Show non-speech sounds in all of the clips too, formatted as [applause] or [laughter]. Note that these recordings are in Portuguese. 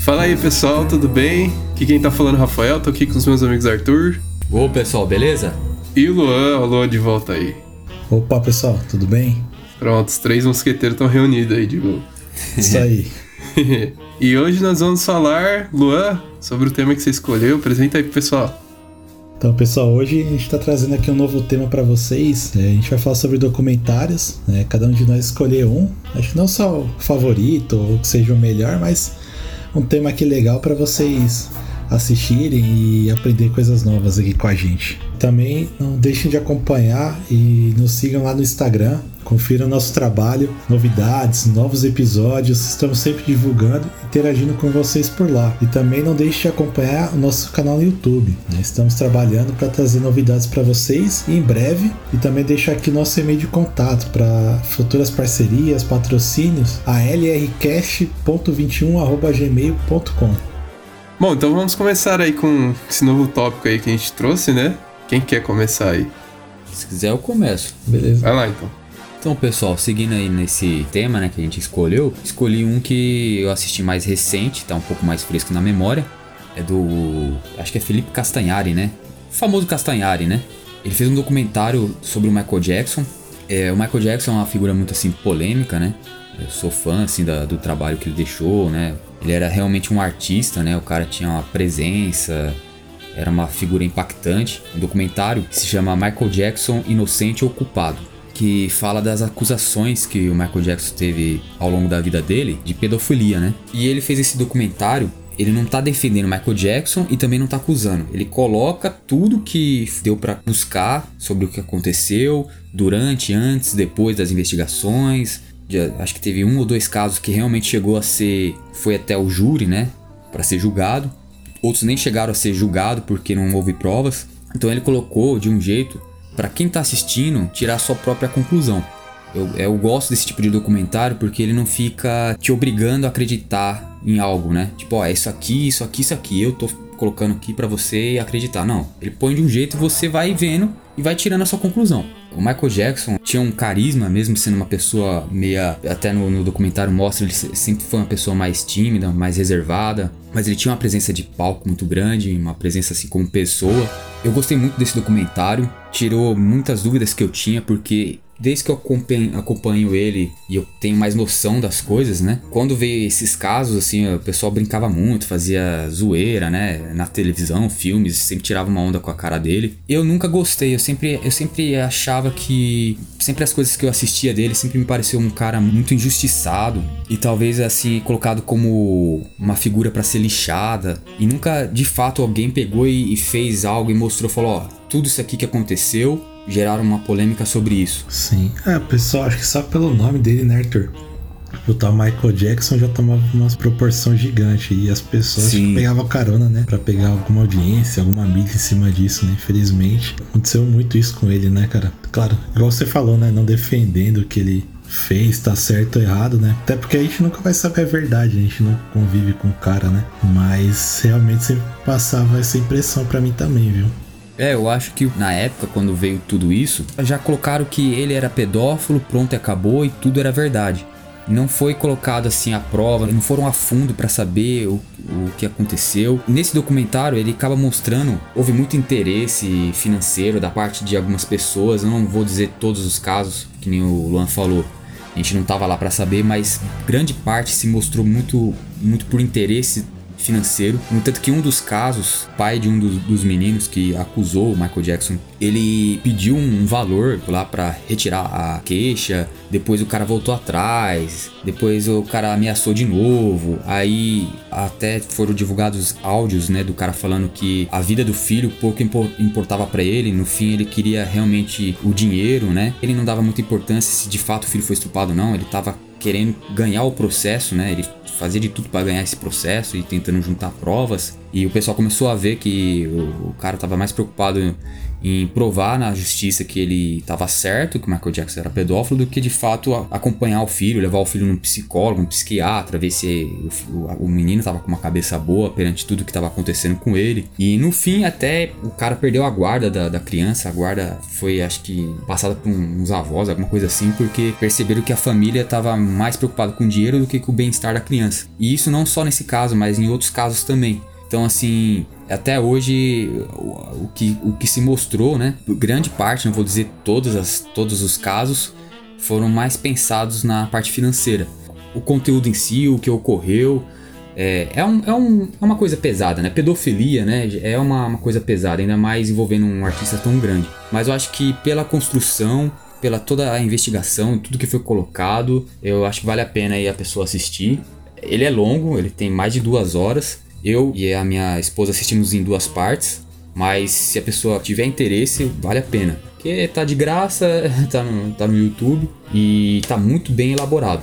Fala aí pessoal, tudo bem? Aqui quem tá falando é o Rafael, tô aqui com os meus amigos Arthur. Ô pessoal, beleza? E o Luan, o Luan de volta aí. Opa pessoal, tudo bem? Pronto, os três mosqueteiros estão reunidos aí de novo. Isso aí. [laughs] e hoje nós vamos falar, Luan, sobre o tema que você escolheu. Apresenta aí pro pessoal. Então, pessoal, hoje a gente está trazendo aqui um novo tema para vocês. É, a gente vai falar sobre documentários. Né? Cada um de nós escolheu um. Acho que não só o favorito ou que seja o melhor, mas um tema aqui legal para vocês assistirem e aprender coisas novas aqui com a gente. Também não deixem de acompanhar e nos sigam lá no Instagram. Confiram nosso trabalho, novidades, novos episódios. Estamos sempre divulgando e interagindo com vocês por lá. E também não deixe de acompanhar o nosso canal no YouTube. Né? Estamos trabalhando para trazer novidades para vocês em breve. E também deixar aqui nosso e-mail de contato para futuras parcerias, patrocínios, a lrcast.21@gmail.com. Bom, então vamos começar aí com esse novo tópico aí que a gente trouxe, né? Quem quer começar aí? Se quiser eu começo. Beleza. Vai lá então. Então, pessoal, seguindo aí nesse tema, né, que a gente escolheu, escolhi um que eu assisti mais recente, tá um pouco mais fresco na memória. É do. Acho que é Felipe Castanhari, né? O famoso Castanhari, né? Ele fez um documentário sobre o Michael Jackson. É, o Michael Jackson é uma figura muito assim polêmica, né? Eu sou fã assim da, do trabalho que ele deixou, né? Ele era realmente um artista, né? O cara tinha uma presença, era uma figura impactante. Um documentário que se chama Michael Jackson Inocente ou Culpado, que fala das acusações que o Michael Jackson teve ao longo da vida dele de pedofilia, né? E ele fez esse documentário ele não tá defendendo Michael Jackson e também não tá acusando. Ele coloca tudo que deu para buscar sobre o que aconteceu durante, antes, depois das investigações, acho que teve um ou dois casos que realmente chegou a ser. Foi até o júri, né? Para ser julgado. Outros nem chegaram a ser julgado porque não houve provas. Então ele colocou de um jeito para quem tá assistindo tirar sua própria conclusão. Eu, eu gosto desse tipo de documentário porque ele não fica te obrigando a acreditar em algo, né? Tipo, ó, é isso aqui, isso aqui, isso aqui. Eu tô colocando aqui para você acreditar. Não, ele põe de um jeito e você vai vendo e vai tirando a sua conclusão. O Michael Jackson tinha um carisma, mesmo sendo uma pessoa meia. Até no, no, documentário mostra, ele sempre foi uma pessoa mais tímida, mais reservada. Mas ele tinha uma presença de palco muito grande, uma presença assim como pessoa. Eu gostei muito desse documentário, tirou muitas dúvidas que eu tinha, porque desde que eu acompanho, acompanho, ele e eu tenho mais noção das coisas, né? Quando veio esses casos, assim, o pessoal brincava muito, fazia zoeira, né? Na televisão, filmes, sempre tirava uma onda com a cara dele. Eu nunca gostei, eu sempre, eu sempre achava que. Sempre as coisas que eu assistia dele sempre me pareceu um cara muito injustiçado e talvez assim, colocado como uma figura para ser lixada. E nunca de fato alguém pegou e, e fez algo e mostrou, falou: ó, tudo isso aqui que aconteceu geraram uma polêmica sobre isso. Sim. É, pessoal, acho que só pelo nome dele, né, Arthur? O tal Michael Jackson já tomava umas proporções gigantes e as pessoas pegavam carona, né? Pra pegar alguma audiência, alguma mídia em cima disso, né? Infelizmente. Aconteceu muito isso com ele, né, cara? Claro, igual você falou, né? Não defendendo o que ele fez, tá certo ou errado, né? Até porque a gente nunca vai saber a verdade, a gente não convive com o cara, né? Mas realmente você passava essa impressão para mim também, viu? É, eu acho que na época, quando veio tudo isso, já colocaram que ele era pedófilo, pronto, acabou e tudo era verdade. Não foi colocado assim à prova, não foram a fundo para saber o, o que aconteceu. Nesse documentário, ele acaba mostrando, houve muito interesse financeiro da parte de algumas pessoas. Eu não vou dizer todos os casos, que nem o Luan falou. A gente não estava lá para saber, mas grande parte se mostrou muito, muito por interesse financeiro. No tanto que um dos casos, pai de um dos, dos meninos que acusou o Michael Jackson, ele pediu um valor lá para retirar a queixa. Depois o cara voltou atrás. Depois o cara ameaçou de novo. Aí até foram divulgados áudios, né, do cara falando que a vida do filho pouco importava para ele. No fim ele queria realmente o dinheiro, né? Ele não dava muita importância se de fato o filho foi estuprado ou não. Ele tava querendo ganhar o processo, né? Ele fazia de tudo para ganhar esse processo e tentando juntar provas. E o pessoal começou a ver que o, o cara tava mais preocupado em provar na justiça que ele estava certo, que o Michael Jackson era pedófilo, do que de fato acompanhar o filho, levar o filho num psicólogo, um psiquiatra, ver se o, o menino estava com uma cabeça boa perante tudo que estava acontecendo com ele. E no fim, até o cara perdeu a guarda da, da criança, a guarda foi, acho que, passada por uns avós, alguma coisa assim, porque perceberam que a família estava mais preocupada com o dinheiro do que com o bem-estar da criança. E isso não só nesse caso, mas em outros casos também. Então, assim, até hoje, o, o, que, o que se mostrou, né? Grande parte, não vou dizer todas as, todos os casos, foram mais pensados na parte financeira. O conteúdo em si, o que ocorreu, é, é, um, é, um, é uma coisa pesada, né? Pedofilia, né? É uma, uma coisa pesada, ainda mais envolvendo um artista tão grande. Mas eu acho que pela construção, pela toda a investigação, tudo que foi colocado, eu acho que vale a pena aí a pessoa assistir. Ele é longo, ele tem mais de duas horas. Eu e a minha esposa assistimos em duas partes, mas se a pessoa tiver interesse, vale a pena. Porque tá de graça, [laughs] tá no, tá no YouTube e tá muito bem elaborado.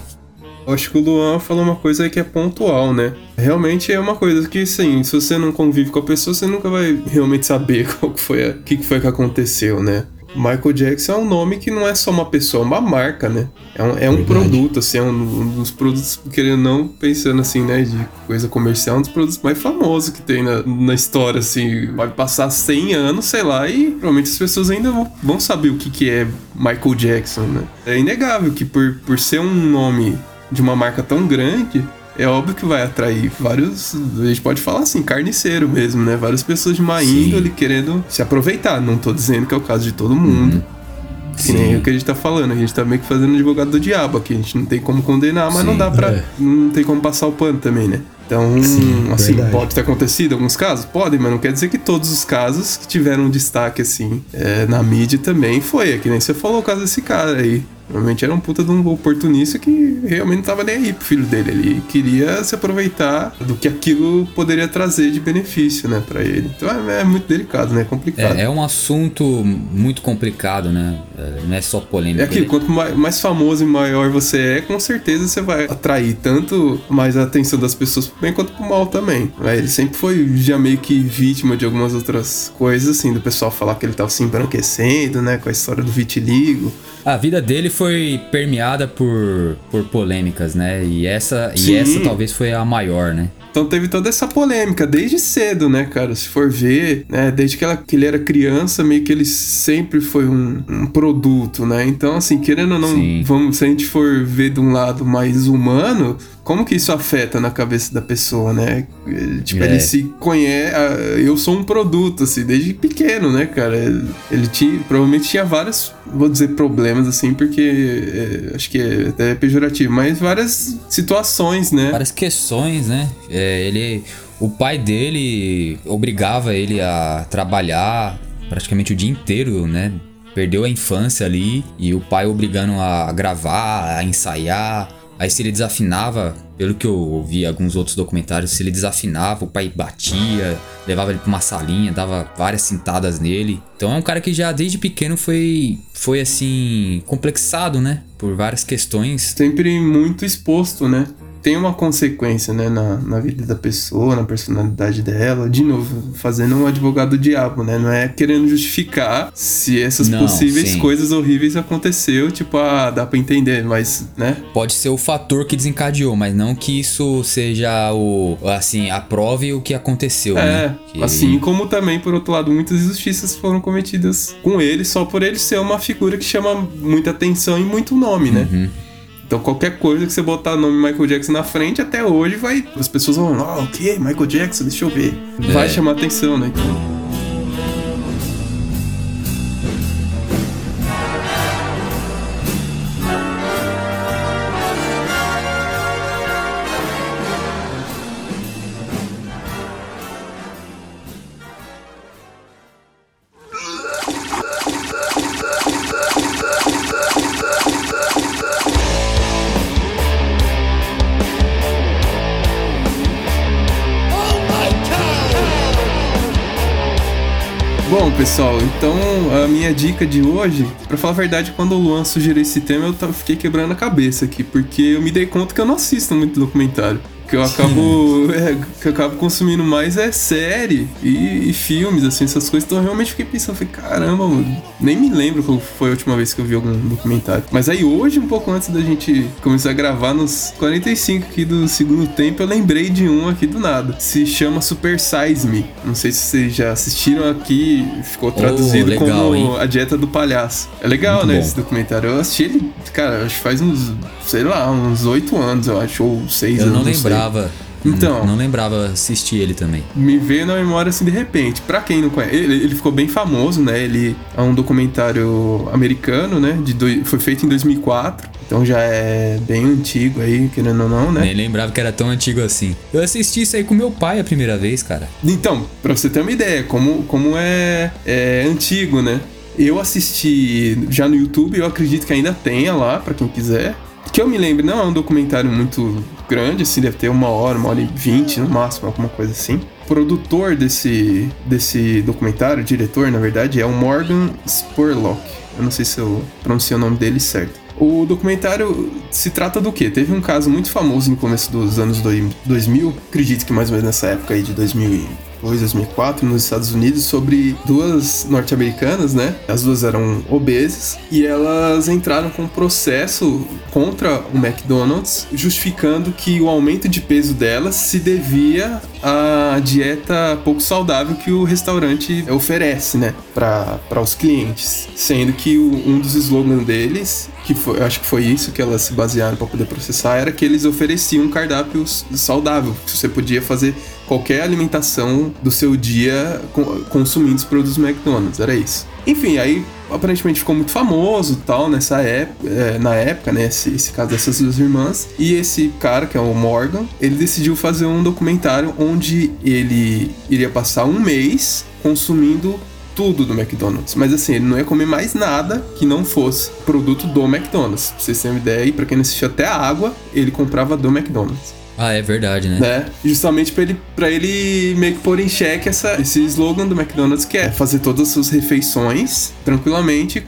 Acho que o Luan falou uma coisa que é pontual, né? Realmente é uma coisa que, sim, se você não convive com a pessoa, você nunca vai realmente saber [laughs] qual que foi, o que foi que aconteceu, né? Michael Jackson é um nome que não é só uma pessoa, é uma marca, né? É um, é um produto, assim, é um, um, dos produtos, querendo não, pensando assim, né, de coisa comercial, um dos produtos mais famosos que tem na, na história, assim. Vai passar 100 anos, sei lá, e provavelmente as pessoas ainda vão, vão saber o que, que é Michael Jackson, né? É inegável que por, por ser um nome de uma marca tão grande, é óbvio que vai atrair vários, a gente pode falar assim, carniceiro mesmo, né? Várias pessoas de má Sim. índole querendo se aproveitar. Não tô dizendo que é o caso de todo mundo. Uhum. Que Sim. nem o que a gente tá falando, a gente tá meio que fazendo advogado do diabo aqui. A gente não tem como condenar, mas Sim, não dá pra. É. Não tem como passar o pano também, né? Então, Sim, assim, verdade. pode ter acontecido alguns casos? Podem, mas não quer dizer que todos os casos que tiveram destaque, assim, é, na mídia também foi. É que nem você falou o caso desse cara aí. Provavelmente era um puta de um oportunista que realmente não tava nem aí pro filho dele. Ele queria se aproveitar do que aquilo poderia trazer de benefício, né, para ele. Então é, é, muito delicado, né? É complicado. É, é, um assunto muito complicado, né? É, não é só polêmico. É aquilo, né? quanto mais, mais, famoso e maior você é, com certeza você vai atrair tanto mais a atenção das pessoas pro bem quanto pro mal também. Ele sempre foi já meio que vítima de algumas outras coisas, assim, do pessoal falar que ele tava se embranquecendo, né, com a história do vitiligo. A vida dele foi permeada por, por polêmicas, né? E essa, e essa talvez foi a maior, né? Então teve toda essa polêmica desde cedo, né, cara? Se for ver, né, desde que, ela, que ele era criança, meio que ele sempre foi um, um produto, né? Então, assim, querendo ou não, vamos, se a gente for ver de um lado mais humano, como que isso afeta na cabeça da pessoa, né? Tipo, é. ele se conhece. Eu sou um produto, assim, desde pequeno, né, cara? Ele tinha, provavelmente tinha vários, vou dizer, problemas, assim, porque é, acho que é até pejorativo, mas várias situações, né? Várias questões, né? É, ele. O pai dele obrigava ele a trabalhar praticamente o dia inteiro, né? Perdeu a infância ali e o pai obrigando a gravar, a ensaiar. Aí se ele desafinava, pelo que eu ouvi alguns outros documentários, se ele desafinava, o pai batia, levava ele pra uma salinha, dava várias cintadas nele. Então é um cara que já desde pequeno foi, foi assim, complexado, né? Por várias questões. Sempre muito exposto, né? Tem uma consequência, né, na, na vida da pessoa, na personalidade dela. De novo, fazendo um advogado diabo, né? Não é querendo justificar se essas Não, possíveis sim. coisas horríveis aconteceu, tipo, ah, dá pra entender, mas, né? Pode ser o fator que desencadeou, mas não que isso seja o, assim, aprove o que aconteceu, é, né? Que... assim como também, por outro lado, muitas injustiças foram cometidas com ele, só por ele ser uma figura que chama muita atenção e muito nome, né? Uhum. Então qualquer coisa que você botar o nome Michael Jackson na frente, até hoje vai. As pessoas vão, oh, o que? Michael Jackson, deixa eu ver. É. Vai chamar atenção, né? Minha dica de hoje, para falar a verdade, quando o Luan sugeriu esse tema, eu fiquei quebrando a cabeça aqui, porque eu me dei conta que eu não assisto muito documentário. Que eu acabo [laughs] é, que eu acabo consumindo mais é série e, e, filmes, assim, essas coisas. Então eu realmente fiquei pensando, falei, caramba, mano, nem me lembro qual foi a última vez que eu vi algum documentário. Mas aí hoje, um pouco antes da gente começar a gravar, nos 45 aqui do segundo tempo, eu lembrei de um aqui do nada. Se chama Super Size Me. Não sei se vocês já assistiram aqui, ficou traduzido oh, legal, como hein? A Dieta do Palhaço. É legal, Muito né, bom. esse documentário. Eu assisti ele, cara, acho que faz uns, sei lá, uns oito anos, eu acho, ou seis eu anos. Eu não lembrava. Então. Não, não, lembrava assistir ele também. Me veio na memória assim de repente. Pra quem não conhece, ele, ele ficou bem famoso, né? Ele é um documentário americano, né? De do, foi feito em 2004. Então já é bem antigo aí, querendo ou não, né? Nem lembrava que era tão antigo assim. Eu assisti isso aí com meu pai a primeira vez, cara. Então, pra você ter uma ideia, como, como é, é antigo, né? Eu assisti já no YouTube, eu acredito que ainda tenha lá, para quem quiser. Que eu me lembro, não é um documentário muito grande, assim, deve ter uma hora, uma hora e vinte no máximo, alguma coisa assim. O produtor desse, desse documentário, diretor, na verdade, é o Morgan Spurlock. Eu não sei se eu pronunciei o nome dele certo. O documentário se trata do quê? Teve um caso muito famoso no começo dos anos 2000, acredito que mais ou menos nessa época aí de 2000 2002, 2004, nos Estados Unidos, sobre duas norte-americanas, né? As duas eram obesas e elas entraram com um processo contra o McDonald's, justificando que o aumento de peso delas se devia à dieta pouco saudável que o restaurante oferece, né, para os clientes. Sendo que o, um dos slogans deles, que foi, acho que foi isso que elas se basearam para poder processar, era que eles ofereciam um cardápio saudável, que você podia fazer qualquer alimentação do seu dia consumindo os produtos McDonald's, era isso. Enfim, aí aparentemente ficou muito famoso tal nessa época, é, na época, né, esse, esse, caso dessas duas irmãs. E esse cara, que é o Morgan, ele decidiu fazer um documentário onde ele iria passar um mês consumindo tudo do McDonald's. Mas assim, ele não ia comer mais nada que não fosse produto do McDonald's. Pra vocês terem uma ideia, e pra quem não assistiu até a água, ele comprava do McDonald's. Ah, é verdade, né? né? Justamente para ele, ele meio que pôr em xeque essa, esse slogan do McDonald's que é fazer todas as suas refeições tranquilamente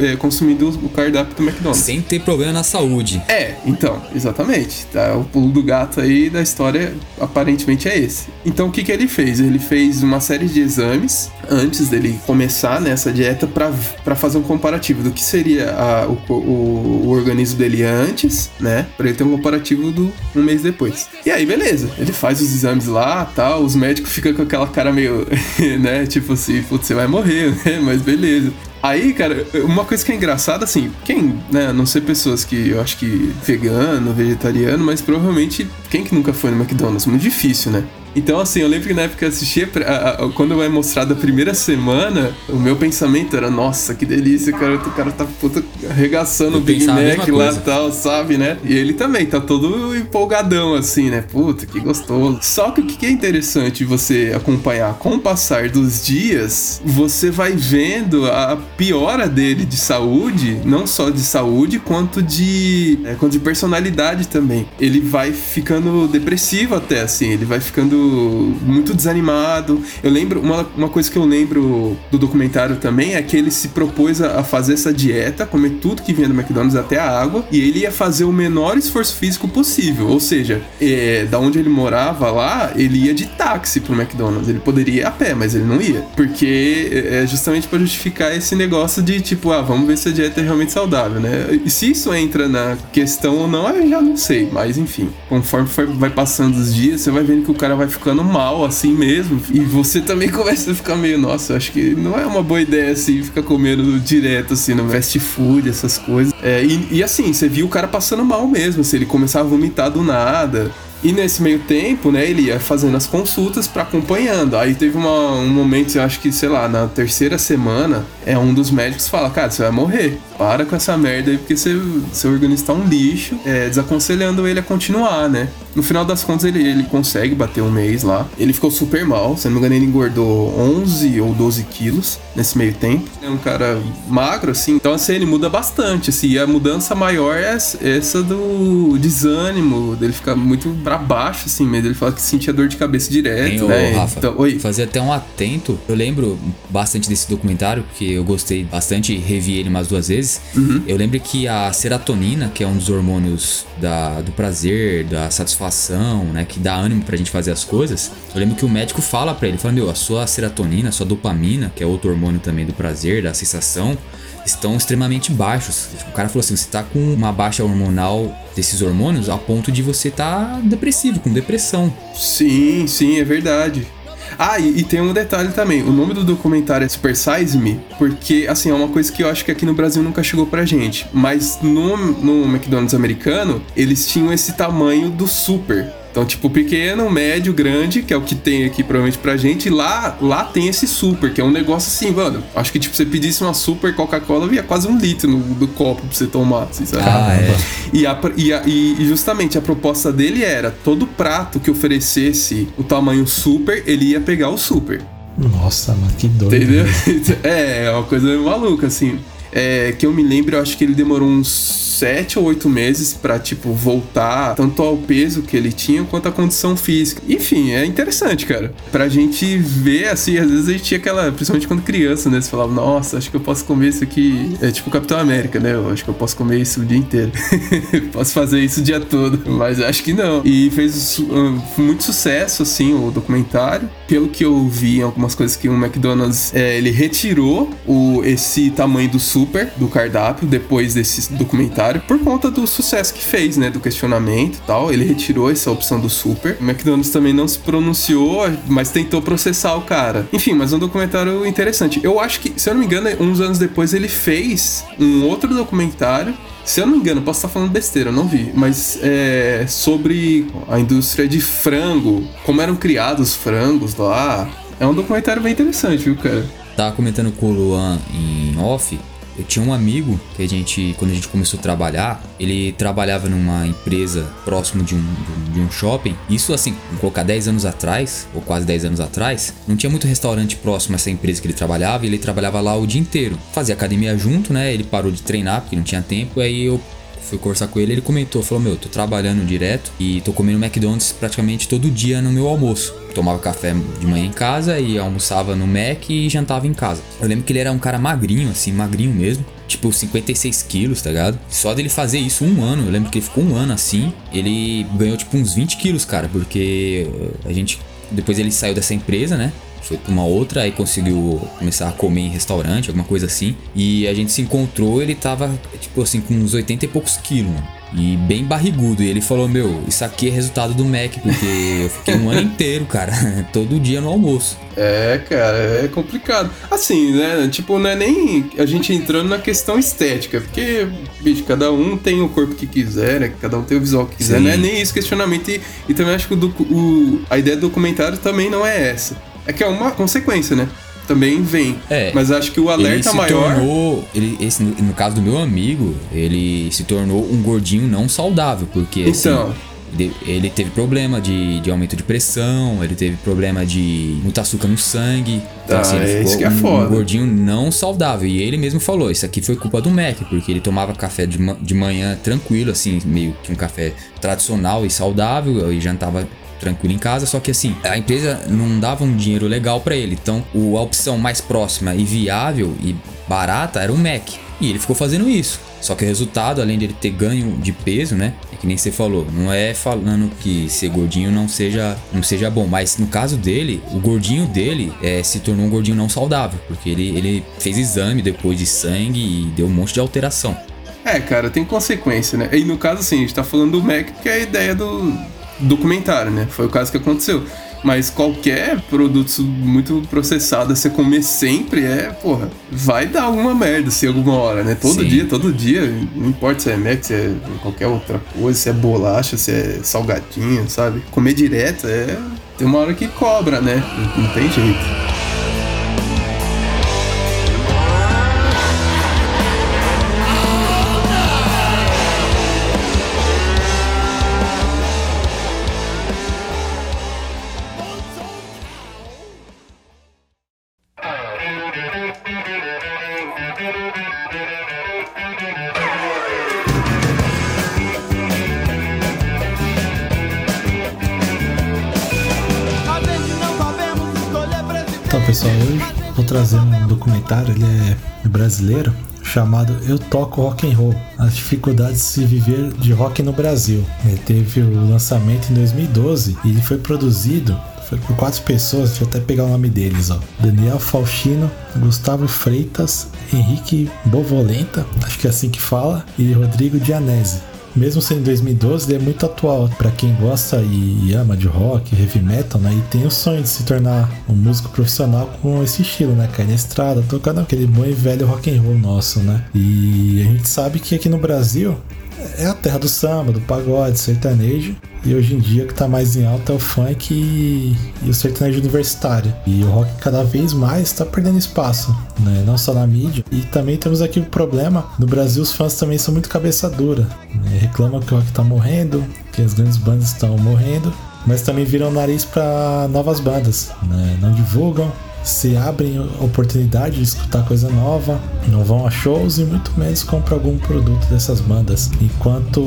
é, consumindo o cardápio do McDonald's. Sem ter problema na saúde. É, então, exatamente. Tá? O pulo do gato aí da história aparentemente é esse. Então o que, que ele fez? Ele fez uma série de exames antes dele começar nessa dieta para fazer um comparativo do que seria a, o, o, o, organismo dele antes, né? Pra ele ter um comparativo do um mês depois. E aí, beleza. Ele faz os exames lá tal. Os médicos ficam com aquela cara meio, [laughs] né? Tipo assim, putz, você vai morrer, né? Mas beleza. Aí, cara, uma coisa que é engraçada, assim, quem, né, não sei pessoas que eu acho que vegano, vegetariano, mas provavelmente quem que nunca foi no McDonald's? Muito difícil, né? Então, assim, eu lembro que na época eu assisti, a, a, quando vai mostrar da primeira semana, o meu pensamento era, nossa, que delícia, cara, o cara tá puta arregaçando o Big Mac lá e tal, sabe, né? E ele também tá todo empolgadão, assim, né? Puta, que gostoso. Só que o que é interessante você acompanhar com o passar dos dias, você vai vendo a piora dele de saúde, não só de saúde, quanto de, é, quanto de personalidade também. Ele vai ficando depressivo até, assim, ele vai ficando muito desanimado. Eu lembro, uma, uma coisa que eu lembro do documentário também é que ele se propôs a, a fazer essa dieta, comer tudo que vinha do McDonald's até a água, e ele ia fazer o menor esforço físico possível. Ou seja, é, da onde ele morava lá, ele ia de táxi pro McDonald's. Ele poderia ir a pé, mas ele não ia. Porque é, é justamente para justificar esse negócio de tipo, ah, vamos ver se a dieta é realmente saudável, né? E se isso entra na questão ou não, eu já não sei. Mas enfim, conforme for, vai passando os dias, você vai vendo que o cara vai ficando mal assim mesmo. E você também [laughs] começa a ficar meio, nossa, acho que não é uma boa ideia assim, ficar comendo direto assim no fast food, essas coisas. É, e, e assim, você viu o cara passando mal mesmo, assim, ele começava a vomitar do nada. E nesse meio tempo, né, ele ia fazendo as consultas para acompanhando. Aí teve uma, um momento, eu acho que, sei lá, na terceira semana, é um dos médicos fala, cara, você vai morrer. Para com essa merda aí, porque seu, seu organismo tá um lixo. É, desaconselhando ele a continuar, né? No final das contas, ele, ele consegue bater um mês lá. Ele ficou super mal, se não me engano, ele engordou 11 ou 12 quilos nesse meio tempo. É um cara magro, assim, então assim, ele muda bastante, assim. E a mudança maior é essa do desânimo, dele ficar muito para baixo, assim mesmo. Ele fala que sentia dor de cabeça direto, ô, né? Rafa, Então, oi. fazer até um atento. Eu lembro bastante desse documentário, porque eu gostei bastante, revi ele umas duas vezes. Uhum. Eu lembro que a serotonina, que é um dos hormônios da, do prazer, da satisfação, né, que dá ânimo pra gente fazer as coisas. Eu lembro que o médico fala pra ele, fala, meu, a sua serotonina, a sua dopamina, que é outro hormônio também do prazer, da sensação, estão extremamente baixos. O cara falou assim, você tá com uma baixa hormonal desses hormônios a ponto de você tá depressivo, com depressão. Sim, sim, é verdade. Ah, e, e tem um detalhe também. O nome do documentário é Super Size Me, porque, assim, é uma coisa que eu acho que aqui no Brasil nunca chegou pra gente. Mas no, no McDonald's americano, eles tinham esse tamanho do super. Então, tipo, pequeno, médio, grande, que é o que tem aqui provavelmente pra gente. E lá, lá tem esse super, que é um negócio assim, mano. Acho que, tipo, você pedisse uma super Coca-Cola, via quase um litro no, do copo pra você tomar, assim, sabe? Ah, é. E, a- e a- e- justamente a proposta dele era todo prato que oferecesse o tamanho super, ele ia pegar o super. Nossa, mano, que doido. Entendeu? né? [laughs] é, é uma coisa meio maluca, assim. É, que eu me lembro, eu acho que ele demorou uns sete ou oito meses pra, tipo, voltar tanto ao peso que ele tinha quanto à condição física. Enfim, é interessante, cara. Pra gente ver, assim, às vezes a gente tinha aquela, principalmente quando criança, né? Você falava, nossa, acho que eu posso comer isso aqui. É tipo Capitão América, né? Eu acho que eu posso comer isso o dia inteiro. [laughs] posso fazer isso o dia todo. Mas acho que não. E fez ah, muito sucesso, assim, o documentário. Pelo que eu vi algumas coisas que o McDonald's, é, ele retirou o, esse tamanho do super do cardápio depois desse documentário por conta do sucesso que fez, né? Do questionamento e tal. Ele retirou essa opção do super. O McDonald's também não se pronunciou, mas tentou processar o cara. Enfim, mas um documentário interessante. Eu acho que, se eu não me engano, uns anos depois ele fez um outro documentário se eu não me engano, posso estar falando besteira, eu não vi, mas é sobre a indústria de frango, como eram criados os frangos lá. É um documentário bem interessante, viu, cara? Tava comentando com o Luan em off. Eu tinha um amigo que a gente, quando a gente começou a trabalhar, ele trabalhava numa empresa próximo de um, de um shopping. Isso assim, vamos colocar 10 anos atrás, ou quase 10 anos atrás, não tinha muito restaurante próximo a essa empresa que ele trabalhava e ele trabalhava lá o dia inteiro. Fazia academia junto, né? Ele parou de treinar porque não tinha tempo, aí eu fui conversar com ele, ele comentou, falou, meu, tô trabalhando direto e tô comendo McDonald's praticamente todo dia no meu almoço. Tomava café de manhã em casa e almoçava no Mac e jantava em casa. Eu lembro que ele era um cara magrinho, assim, magrinho mesmo. Tipo, 56 quilos, tá ligado? Só dele fazer isso um ano, eu lembro que ele ficou um ano assim, ele ganhou tipo uns 20 quilos, cara, porque a gente. Depois ele saiu dessa empresa, né? Foi pra uma outra, aí conseguiu começar a comer em restaurante, alguma coisa assim. E a gente se encontrou, ele tava, tipo assim, com uns 80 e poucos quilos, mano. E bem barrigudo. E ele falou: Meu, isso aqui é resultado do Mac, porque eu fiquei um ano inteiro, cara, [laughs] todo dia no almoço. É, cara, é complicado. Assim, né? Tipo, não é nem a gente entrando na questão estética, porque, bicho, cada um tem o corpo que quiser, né? Cada um tem o visual que quiser. Sim. Não é nem isso questionamento. E, e também acho que o, o- a ideia do documentário também não é essa. É que é uma consequência, né? Também vem. É. Mas acho que o ele alerta se maior. tornou, ele, esse, no no caso do meu amigo, ele se tornou um gordinho não saudável, porque assim, Então. ele, ele teve problema de, de aumento de pressão, ele teve problema de muito açúcar no sangue. Então, Ah, assim, ele ficou é um, foda. um gordinho não saudável. E ele mesmo falou: Isso aqui foi culpa do Mac, porque ele tomava café de, de manhã tranquilo, assim, meio que um café tradicional e saudável, e jantava tranquilo em casa, só que assim, a empresa não dava um dinheiro legal pra ele. Então, o- a opção mais próxima e viável e barata era o Mac. E ele ficou fazendo isso. Só que o resultado, além de ele ter ganho de peso, né? É que nem você falou, não é falando que ser gordinho não seja, não seja bom, mas no caso dele, o gordinho dele é, se tornou um gordinho não saudável, porque ele, ele fez exame depois de sangue e deu um monte de alteração. É, cara, tem consequência, né? E no caso, assim, a gente tá falando do Mac porque é a ideia do documentário, né? Foi o caso que aconteceu. Mas qualquer produto muito processado, você comer sempre, é, porra, vai dar alguma merda, se alguma hora, né? Todo Sim. dia, todo dia, não importa se é Mac, se é qualquer outra coisa, se é bolacha, se é salgadinho, sabe? Comer direto é. Tem uma hora que cobra, né? Não tem jeito. Pessoal, hoje vou trazer um documentário, ele é brasileiro, chamado Eu Toco Rock and Roll: As dificuldades de se viver de rock no Brasil. Ele teve o lançamento em 2012 e ele foi produzido foi por quatro pessoas, deixa eu até pegar o nome deles, ó. Daniel Faustino, Gustavo Freitas, Henrique Bovolenta, acho que é assim que fala, e Rodrigo Dianese mesmo sendo 2012, ele é muito atual para quem gosta e ama de rock, heavy metal, né? E tem o sonho de se tornar um músico profissional com esse estilo, né? Cair na estrada, tocando aquele bom e velho rock and roll nosso, né? E a gente sabe que aqui no Brasil é a terra do samba, do pagode, sertanejo. E hoje em dia o que está mais em alta é o funk e, e, o sertanejo universitário. E o rock cada vez mais está perdendo espaço, né? não só na mídia. E também temos aqui o problema: no Brasil os fãs também são muito cabeça dura. Né? Reclamam que o rock está morrendo, que as grandes bandas estão morrendo, mas também viram nariz para novas bandas. Né? Não divulgam, se abrem a oportunidade de escutar coisa nova, não vão a shows e muito menos compram algum produto dessas bandas. Enquanto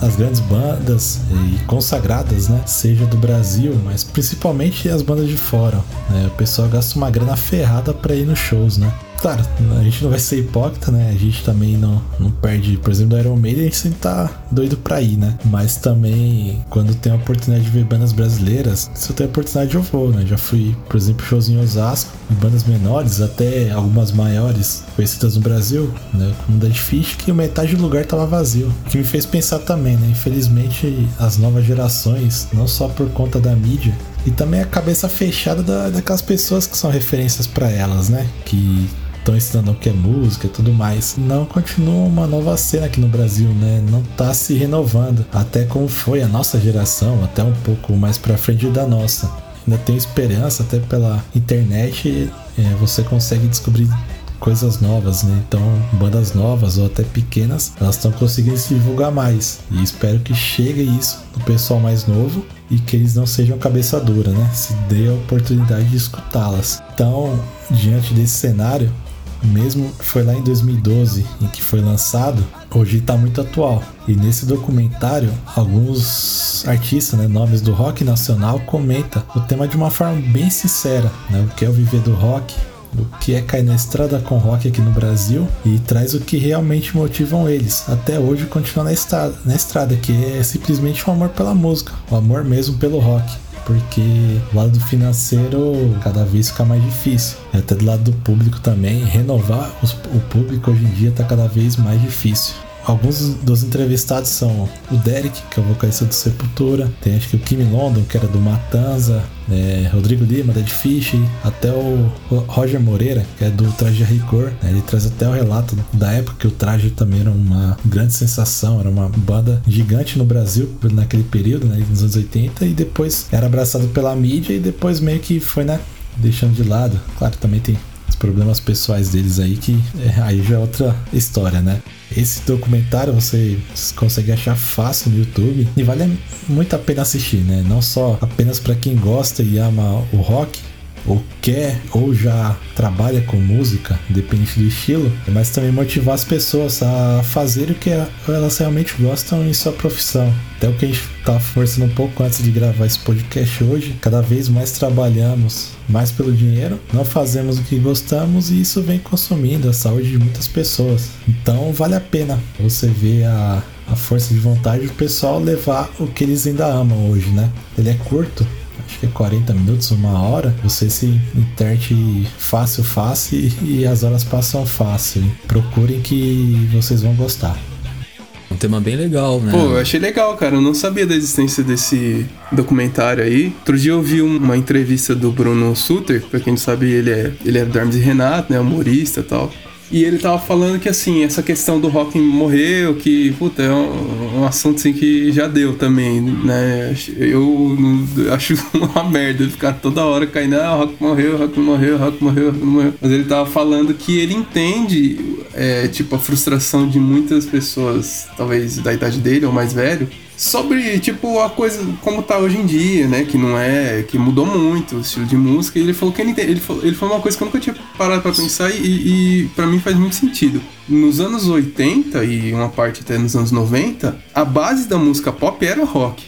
as grandes bandas e consagradas, né, seja do Brasil, mas principalmente as bandas de fora, né, o pessoal gasta uma grana ferrada para ir nos shows, né? Claro, a gente não vai ser hipócrita, né? A gente também não, não perde, por exemplo, do Iron Maiden, a gente sempre tá doido pra ir, né? Mas também, quando tem a oportunidade de ver bandas brasileiras, se eu tenho a oportunidade, eu vou, né? Já fui, por exemplo, shows em Osasco, bandas menores, até algumas maiores, conhecidas no Brasil, né? Como Dead Fish, que metade do lugar tava vazio. O que me fez pensar também, né? Infelizmente, as novas gerações, não só por conta da mídia, e também a cabeça fechada da, daquelas pessoas que são referências para elas, né? Que estão ensinando o que é música e tudo mais. Não continua uma nova cena aqui no Brasil, né? Não tá se renovando, até como foi a nossa geração, até um pouco mais para frente da nossa. Ainda tenho esperança, até pela internet, é, você consegue descobrir coisas novas, né? Então, bandas novas ou até pequenas, elas estão conseguindo se divulgar mais. E espero que chegue isso no pessoal mais novo e que eles não sejam cabeça dura, né? Se dê a oportunidade de escutá-las. Então, diante desse cenário, mesmo foi lá em 2012 em que foi lançado, hoje está muito atual. E nesse documentário, alguns artistas, né, nomes do rock nacional, comenta o tema de uma forma bem sincera, né, o que é o viver do rock, o que é cair na estrada com rock aqui no Brasil e traz o que realmente motivam eles até hoje continuar na estrada, na estrada que é simplesmente o amor pela música, o amor mesmo pelo rock porque o lado financeiro cada vez fica mais difícil. Até do lado do público também, renovar os, o público hoje em dia está cada vez mais difícil. Alguns dos entrevistados são o Derek, que é o vocalista do Sepultura, tem acho que o Kim London, que era do Matanza, é, Rodrigo Lima, Dead Fish, até o Roger Moreira, que é do Traje Rigor. Né? Ele traz até o relato da época que o Traje também era uma grande sensação, era uma banda gigante no Brasil naquele período, né, nos anos 80, e depois era abraçado pela mídia e depois meio que foi né, deixando de lado. Claro, também tem os problemas pessoais deles aí, que é, aí já é outra história, né? Esse documentário você consegue achar fácil no YouTube e vale muito a pena assistir, né? Não só apenas para quem gosta e ama o rock, ou quer ou já trabalha com música, independente do estilo, mas também motivar as pessoas a fazer o que elas realmente gostam em sua profissão. Até o que a gente estava conversando um pouco antes de gravar esse podcast hoje, cada vez mais trabalhamos mais pelo dinheiro, não fazemos o que gostamos e isso vem consumindo a saúde de muitas pessoas. Então vale a pena você ver a, a força de vontade do pessoal levar o que eles ainda amam hoje, né? Ele é curto, acho que é 40 minutos, uma hora, você se interte fácil, fácil e as horas passam fácil. Procurem que vocês vão gostar. Um tema bem legal, né? Pô, eu achei legal, cara. Eu não sabia da existência desse documentário aí. Outro dia eu vi uma entrevista do Bruno Suter, pra quem não sabe, ele é, ele é do Hermes e Renato, né? Humorista e tal. E ele tava falando que, assim, essa questão do rock morreu, que, puta, é um, um assunto, assim, que já deu também, né? Eu acho [laughs] uma merda ficar toda hora caindo, ah, rock morreu, rock morreu, rock morreu, rock morreu. Mas ele tava falando que ele entende, é, tipo, a frustração de muitas pessoas, talvez da idade dele ou mais velho, sobre, tipo, a coisa como tá hoje em dia, né? Que não é. que mudou muito o estilo de música. E ele falou que ele, ele, falou, ele falou uma coisa que eu nunca tinha parado pra pensar e, e para mim faz muito sentido. Nos anos 80 e uma parte até nos anos 90, a base da música pop era o rock.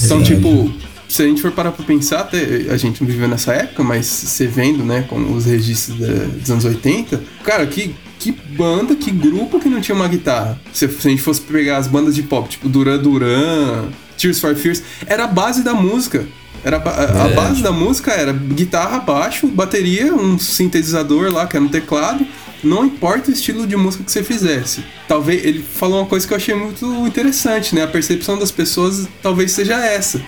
Então, tipo, se a gente for parar pra pensar, até a gente não viveu nessa época, mas você vendo, né, com os registros da, dos anos 80, cara, que, que banda, que grupo que não tinha uma guitarra? Se, se a gente fosse pegar as bandas de pop, tipo Duran Duran, Tears for Fears, era a base da música. Era a, a base da música era guitarra, baixo, bateria, um sintetizador lá, que era um teclado. Não importa o estilo de música que você fizesse. Talvez ele falou uma coisa que eu achei muito interessante, né? A percepção das pessoas talvez seja essa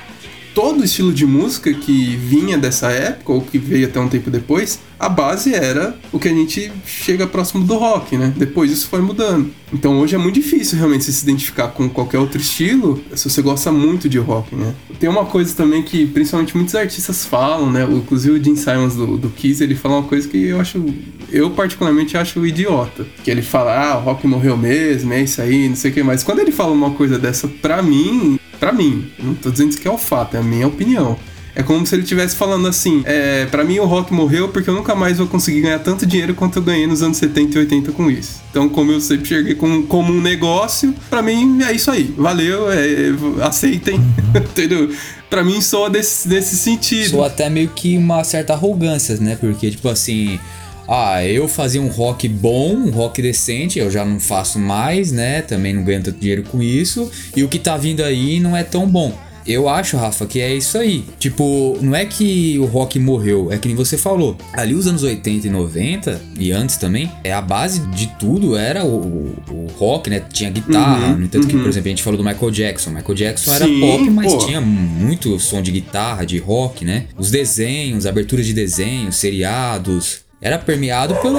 todo estilo de música que vinha dessa época, ou que veio até um tempo depois, a base era o que a gente chega próximo do rock, né? Depois isso foi mudando. Então hoje é muito difícil realmente se identificar com qualquer outro estilo se você gosta muito de rock, né? Tem uma coisa também que principalmente muitos artistas falam, né? Inclusive o Gene Simons do, do Kiss, ele fala uma coisa que eu acho, eu particularmente acho idiota. Que ele fala, ah, o rock morreu mesmo, é isso aí, não sei o que mais. Quando ele fala uma coisa dessa, pra mim, para mim, não tô dizendo que é o fato, é a minha opinião. É como se ele estivesse falando assim: é, para mim o rock morreu porque eu nunca mais vou conseguir ganhar tanto dinheiro quanto eu ganhei nos anos 70 e 80 com isso. Então, como eu sempre cheguei com, como um negócio, para mim é isso aí. Valeu, é, aceitem, [laughs] entendeu? Pra mim soa desse, desse sentido. Soa até meio que uma certa arrogância, né? Porque, tipo assim, ah, eu fazia um rock bom, um rock decente, eu já não faço mais, né? Também não ganho tanto dinheiro com isso. E o que tá vindo aí não é tão bom. Eu acho, Rafa, que é isso aí. Tipo, não é que o rock morreu, é que nem você falou. Ali os anos 80 e 90, e antes também, é a base de tudo era o, o, o rock, né? Tinha guitarra. Uhum, no entanto uhum. que, por exemplo, a gente falou do Michael Jackson. Michael Jackson Sim, era pop, mas pô. tinha muito som de guitarra, de rock, né? Os desenhos, aberturas de desenhos, seriados era permeado pelo,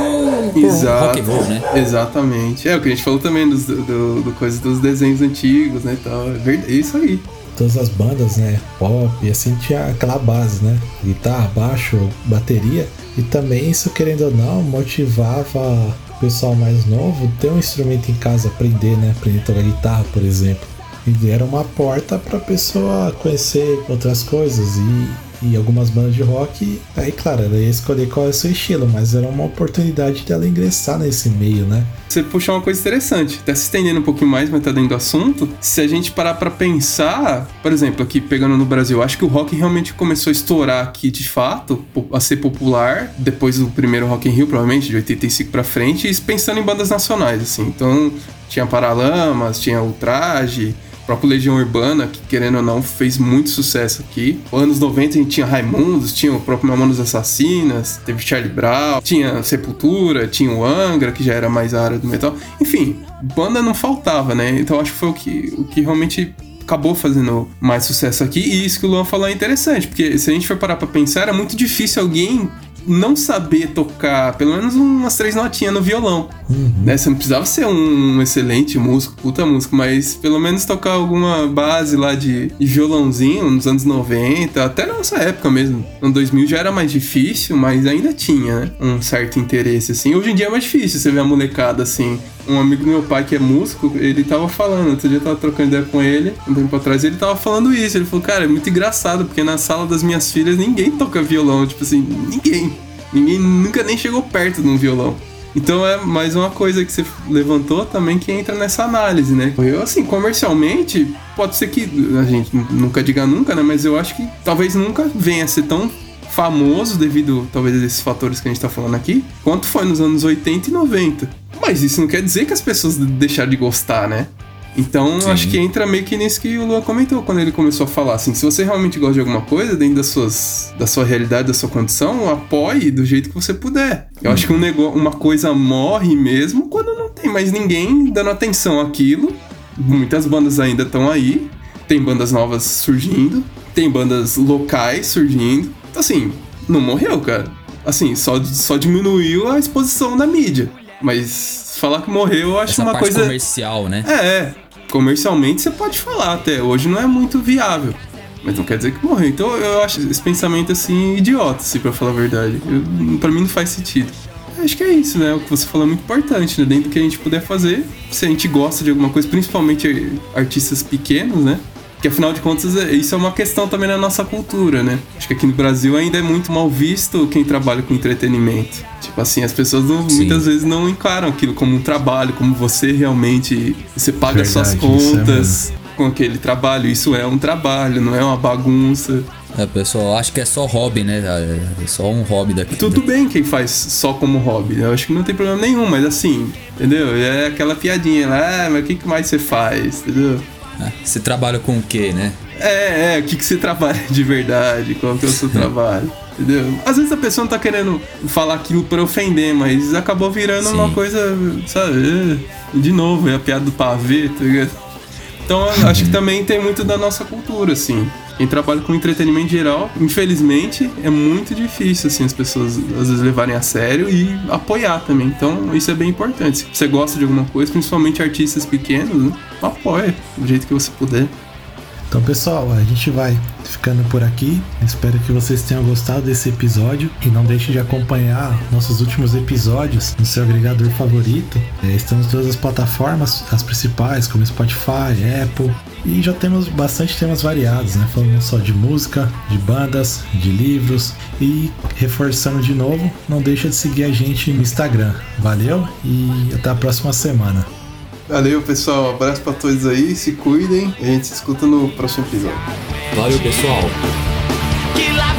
Exato, rock and roll, né? Exatamente. É o que a gente falou também dos, do, do coisa dos desenhos antigos, né? Tal. É verdade, isso aí. Todas as bandas, né? Pop, e assim tinha aquela base, né? Guitarra, baixo, bateria. E também isso, querendo ou não, motivava o pessoal mais novo ter um instrumento em casa, aprender, né? Aprender a tocar guitarra, por exemplo. E era uma porta para a pessoa conhecer outras coisas e e algumas bandas de rock. Aí, claro, ela ia escolher qual é o seu estilo, mas era uma oportunidade dela ingressar nesse meio, né? Você puxou uma coisa interessante, até se estendendo um pouquinho mais, mas tá dentro do assunto. Se a gente parar pra pensar, por exemplo, aqui pegando no Brasil, acho que o rock realmente começou a estourar aqui de fato, a ser popular, depois do primeiro Rock in Rio, provavelmente, de 85 pra frente, e pensando em bandas nacionais, assim. Então, tinha Paralamas, tinha Ultraje próprio Legião Urbana, que querendo ou não fez muito sucesso aqui. Anos 90 a gente tinha Raimundos, tinha o próprio Mamonas Assassinas, teve Charlie Brown, tinha Sepultura, tinha o Angra, que já era mais a área do metal. Enfim, banda não faltava, né? Então acho que foi o que, o que realmente acabou fazendo mais sucesso aqui. E isso que o Luan falou é interessante, porque se a gente for parar pra pensar, era muito difícil alguém não saber tocar pelo menos umas três notinhas no violão. Uhum. Né? Você não precisava ser um excelente músico, puta músico, mas pelo menos tocar alguma base lá de, de violãozinho nos anos 90, até na nossa época mesmo. No 2000 já era mais difícil, mas ainda tinha né? um certo interesse, assim. Hoje em dia é mais difícil você ver a molecada assim. Um amigo do meu pai que é músico, ele tava falando, outro dia eu tava trocando ideia com ele, um tempo atrás, ele tava falando isso. Ele falou, cara, é muito engraçado, porque na sala das minhas filhas ninguém toca violão, tipo assim, ninguém. Ninguém nunca nem chegou perto de um violão. Então é mais uma coisa que você levantou também que entra nessa análise, né? Eu, assim, comercialmente, pode ser que a gente nunca diga nunca, né? Mas eu acho que talvez nunca venha a ser tão famoso devido, talvez, a esses fatores que a gente tá falando aqui, quanto foi nos anos 80 e 90. Mas isso não quer dizer que as pessoas deixaram de gostar, né? Então, Sim. acho que entra meio que nisso que o Lua comentou quando ele começou a falar. Assim, se você realmente gosta de alguma coisa, dentro das suas, da sua realidade, da sua condição, apoie do jeito que você puder. Eu uhum. acho que um negócio, uma coisa morre mesmo quando não tem mais ninguém dando atenção àquilo. Muitas bandas ainda estão aí. Tem bandas novas surgindo. Tem bandas locais surgindo. Então, assim, não morreu, cara. Assim, só, só diminuiu a exposição da mídia. Mas falar que morreu, eu acho Essa uma parte coisa. comercial, né? É, é, comercialmente você pode falar até. Hoje não é muito viável. Mas não quer dizer que morreu. Então eu acho esse pensamento assim idiota, se pra falar a verdade. Eu, pra mim não faz sentido. Acho que é isso, né? O que você falou é muito importante, né? Dentro do que a gente puder fazer, se a gente gosta de alguma coisa, principalmente artistas pequenos, né? Que afinal de contas, é, isso é uma questão também na nossa cultura, né? Acho que aqui no Brasil ainda é muito mal visto quem trabalha com entretenimento. Tipo assim, as pessoas não, muitas vezes não encaram aquilo como um trabalho, como você realmente. Você paga Verdade, suas é contas. com aquele trabalho. Isso é um trabalho, não é uma bagunça. É, pessoal, acho que é só hobby, né? É só um hobby daqui. Tudo bem quem faz só como hobby. Eu acho que não tem problema nenhum, mas assim, entendeu? É aquela piadinha lá, ah, mas o que mais você faz, entendeu? É, você trabalha com o quê, né? É, é, o que, que você trabalha de verdade? Qual que é o seu [laughs] trabalho? Entendeu? Às vezes a pessoa não tá querendo falar aquilo pra ofender, mas acabou virando Sim. uma coisa, sabe? De novo, é a piada do pavê, tá ligado? Então acho que também tem muito da nossa cultura, assim. Quem trabalha com entretenimento geral, infelizmente, é muito difícil, assim, as pessoas às vezes levarem a sério e apoiar também. Então, isso é bem importante. Se você gosta de alguma coisa, principalmente artistas pequenos, né? apoia do jeito que você puder. Então, pessoal, a gente vai ficando por aqui. Espero que vocês tenham gostado desse episódio e não deixem de acompanhar nossos últimos episódios no seu agregador favorito. É, estamos em todas as plataformas, as principais, como Spotify, Apple. E já temos bastante temas variados, né? Falando só de música, de bandas, de livros. E reforçando de novo, não deixa de seguir a gente no Instagram. Valeu e até a próxima semana. Valeu, pessoal. Um abraço pra todos aí. Se cuidem. E a gente se escuta no próximo episódio. Valeu, pessoal. Que lá